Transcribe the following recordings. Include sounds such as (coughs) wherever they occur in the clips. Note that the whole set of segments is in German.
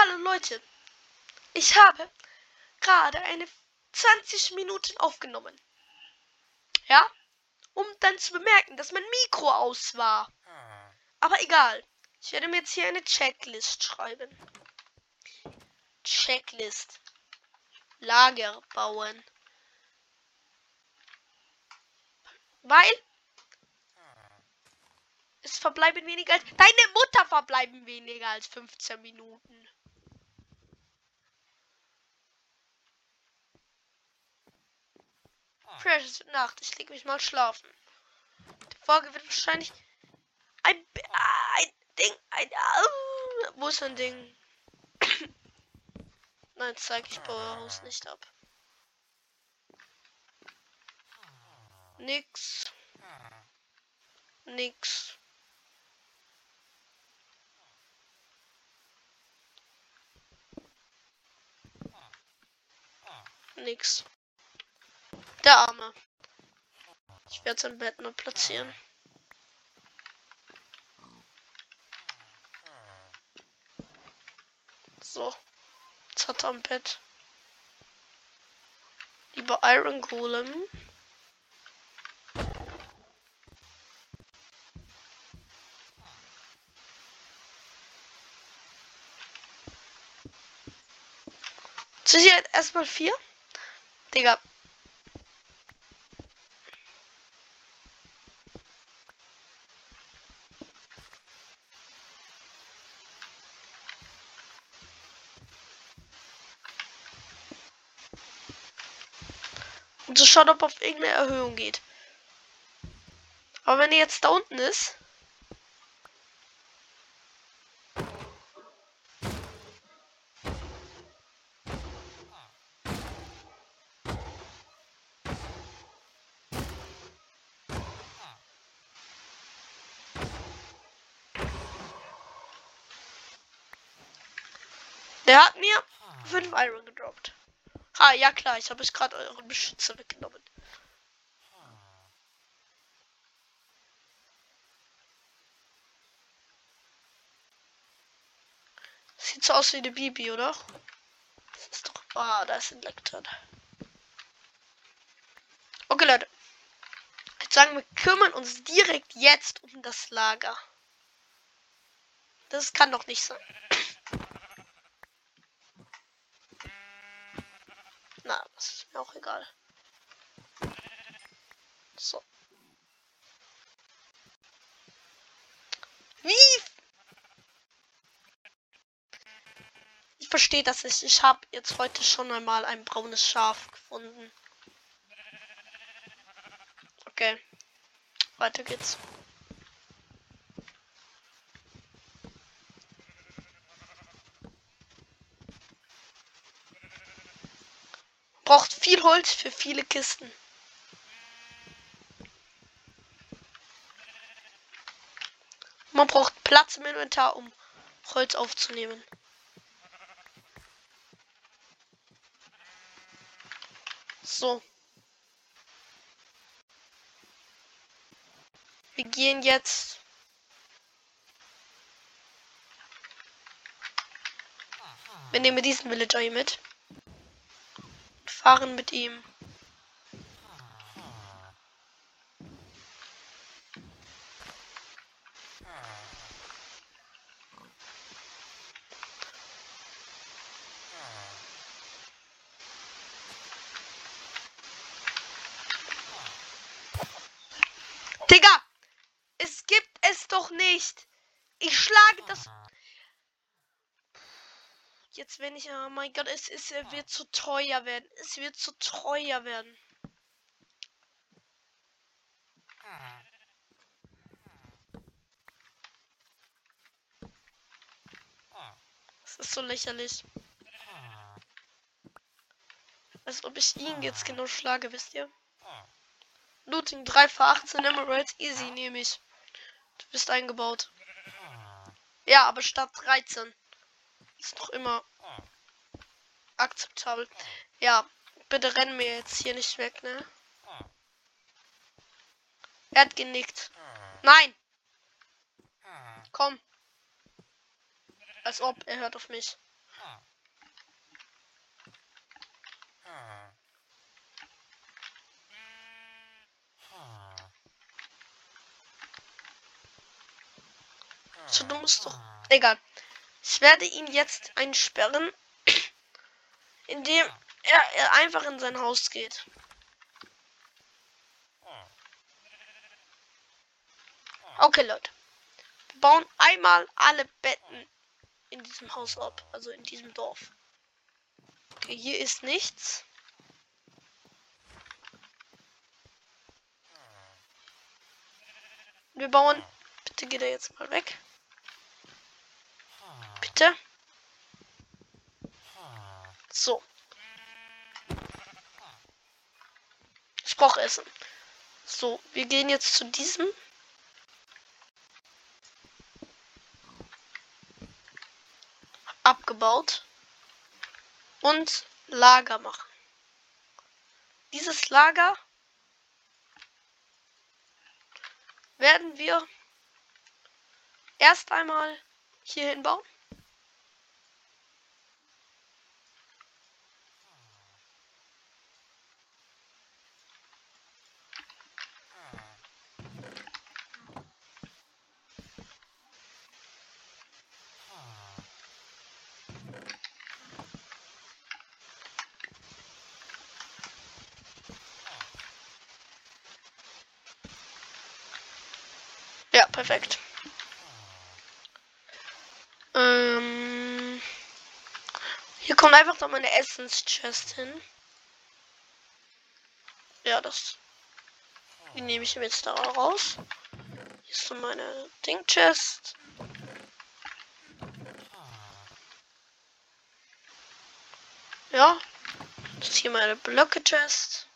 Hallo Leute, ich habe gerade eine 20 Minuten aufgenommen. Ja, um dann zu bemerken, dass mein Mikro aus war. Aber egal, ich werde mir jetzt hier eine Checklist schreiben. Checklist. Lager bauen. Weil es verbleiben weniger als. Deine Mutter verbleiben weniger als 15 Minuten. Precious Nacht. Ich leg mich mal schlafen. Die Folge wird wahrscheinlich ein, ein Ding. Ein. Uh, wo ist ein Ding? (coughs) Nein, zeige ich Powerhouse nicht ab. Nix. Nix. Nix. Der Arme. Ich werde sein Bett nur platzieren. So. Jetzt hat er ein Bett. Lieber Iron Golem. Sicherheit erstmal vier. Digga. Und so schaut, ob auf irgendeine Erhöhung geht. Aber wenn er jetzt da unten ist. Der hat mir 5 Iron gedroppt. Ah, ja klar, ich habe es gerade euren Beschützer weggenommen. Sieht so aus wie eine Bibi, oder? Das ist doch. Ah, da ist ein drin. Okay, Leute. Ich sagen, wir kümmern uns direkt jetzt um das Lager. Das kann doch nicht sein. Na, das ist mir auch egal. So. Wie? Ich verstehe das nicht. Ich habe jetzt heute schon einmal ein braunes Schaf gefunden. Okay. Weiter geht's. Braucht viel Holz für viele Kisten. Man braucht Platz im Inventar, um Holz aufzunehmen. So. Wir gehen jetzt. Wir nehmen diesen Villager hier mit fahren mit ihm. Digga, es gibt es doch nicht. Ich schlage das Jetzt wenn ich, oh mein Gott, es ist, er wird zu teuer werden. Es wird zu teuer werden. Das ist so lächerlich. Als ob ich ihn jetzt genau schlage, wisst ihr? Looting 3 für 18 Emeralds, easy nehme ich. Du bist eingebaut. Ja, aber statt 13. Ist doch immer ah. akzeptabel. Ja, bitte rennen wir jetzt hier nicht weg, ne? Ah. Er hat genickt. Nein! Ah. Komm! Als ob, er hört auf mich. So dumm ist doch. Egal. Ich werde ihn jetzt einsperren, (clears throat) indem er, einfach in sein Haus geht. Okay, Leute. Wir bauen einmal alle Betten in diesem Haus ab. Also in diesem Dorf. Okay, hier ist nichts. Wir bauen. Bitte geht er jetzt mal weg. Bitte. So. Ich brauche Essen. So, wir gehen jetzt zu diesem. Abgebaut. Und Lager machen. Dieses Lager werden wir erst einmal hier hinbauen. Ja, perfekt. Ähm, hier kommt einfach noch meine Essens-Chest hin. Ja, das. Die nehme ich jetzt da raus. Hier ist so meine Ding-Chest. Ja. Das ist hier meine Blöcke-Chest.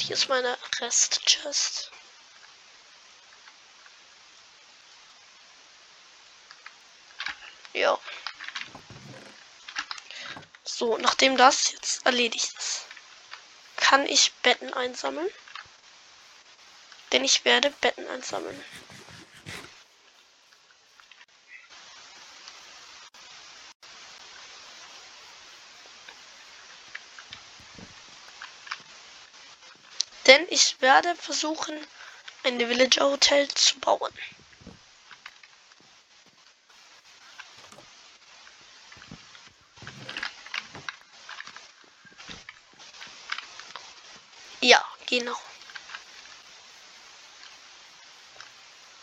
Hier ist meine Rest-Chest. Ja. So, nachdem das jetzt erledigt ist, kann ich Betten einsammeln. Denn ich werde Betten einsammeln. Denn ich werde versuchen, ein Villager Hotel zu bauen. Ja, genau.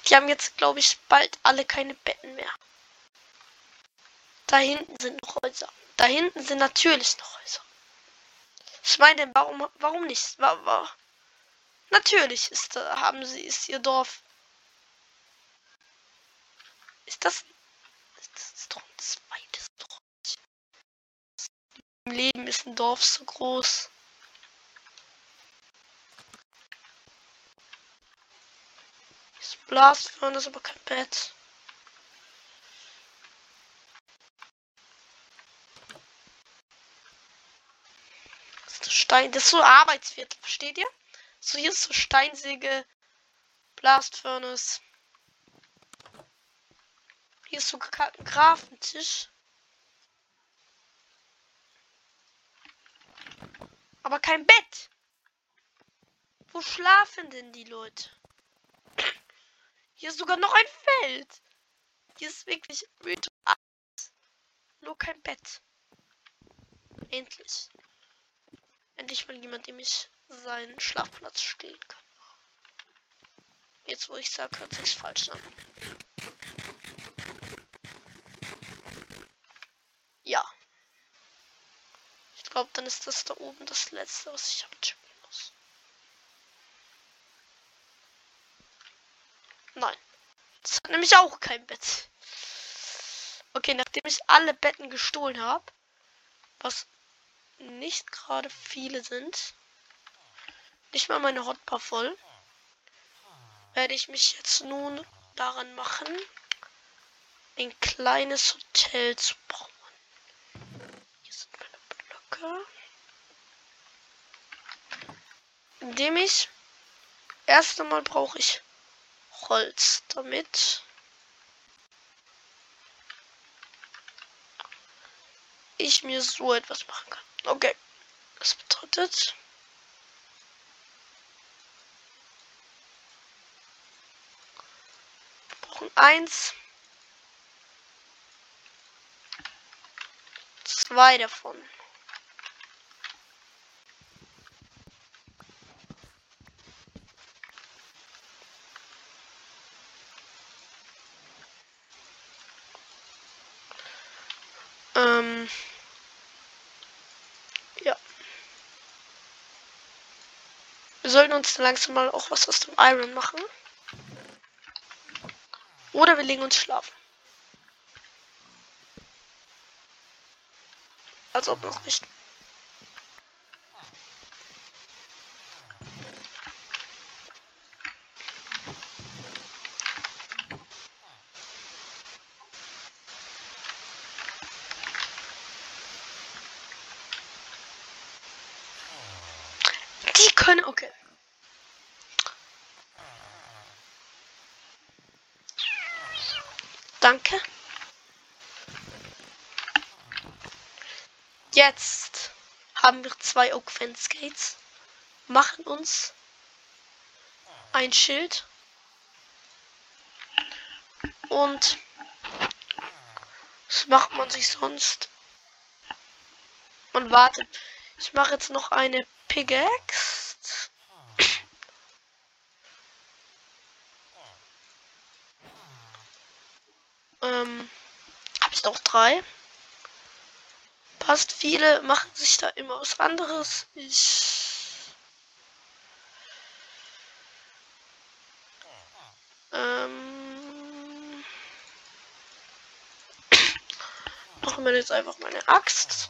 Die haben jetzt, glaube ich, bald alle keine Betten mehr. Da hinten sind noch Häuser. Da hinten sind natürlich noch Häuser. Ich meine, warum, warum nicht? Warum? Natürlich ist, äh, haben sie, ist ihr Dorf. Ist das. Ist das doch ein zweites Dorf? Im Leben ist ein Dorf so groß. Ist Blast ist aber kein Bett. Das ist Stein, das ist so Arbeitsviertel, versteht ihr? So, hier ist so Steinsäge. Blast Furnace. Hier ist so ein Grafentisch. Aber kein Bett. Wo schlafen denn die Leute? Hier ist sogar noch ein Feld. Hier ist wirklich Nur kein Bett. Endlich. Endlich mal jemand, dem ich seinen Schlafplatz stehen kann. Jetzt, wo ich sage, hört sich falsch an. Ja. Ich glaube, dann ist das da oben das letzte, was ich abchecken muss. Nein. Das hat nämlich auch kein Bett. Okay, nachdem ich alle Betten gestohlen habe, was nicht gerade viele sind, nicht mal meine Hotbar voll. Werde ich mich jetzt nun daran machen, ein kleines Hotel zu bauen. Hier sind meine Blöcke. Indem ich erst einmal brauche ich Holz damit. Ich mir so etwas machen kann. Okay. Das bedeutet, eins. Zwei davon. Ähm. Ja. Wir sollten uns langsam mal auch was aus dem Iron machen. Oder wir legen uns schlafen. Als ob noch nicht. Die können, okay. Danke. Jetzt haben wir zwei Oak Fence Gates. Machen uns ein Schild. Und was macht man sich sonst? Man wartet. Ich mache jetzt noch eine Pickaxe. Ähm, habe ich noch drei. Passt, viele machen sich da immer was anderes. Ich ähm, machen wir jetzt einfach meine Axt.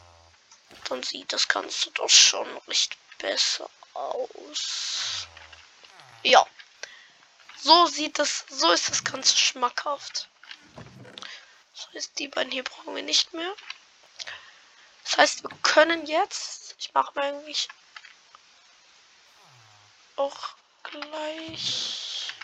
Dann sieht das Ganze doch schon recht besser aus. Ja. So sieht das, so ist das Ganze schmackhaft. Heißt, die beiden hier brauchen wir nicht mehr. Das heißt, wir können jetzt, ich mache mir eigentlich auch gleich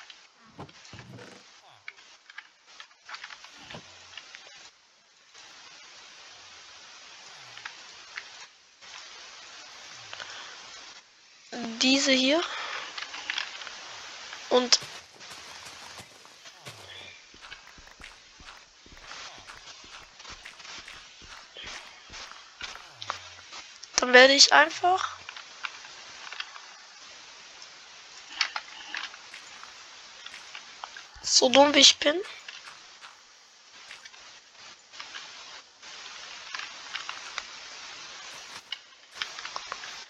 diese hier. Und werde ich einfach so dumm wie ich bin.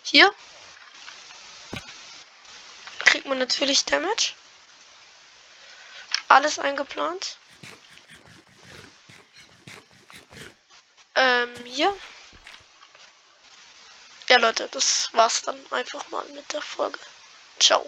Hier kriegt man natürlich Damage. Alles eingeplant. Ähm, hier. Ja, Leute, das war's dann einfach mal mit der Folge. Ciao.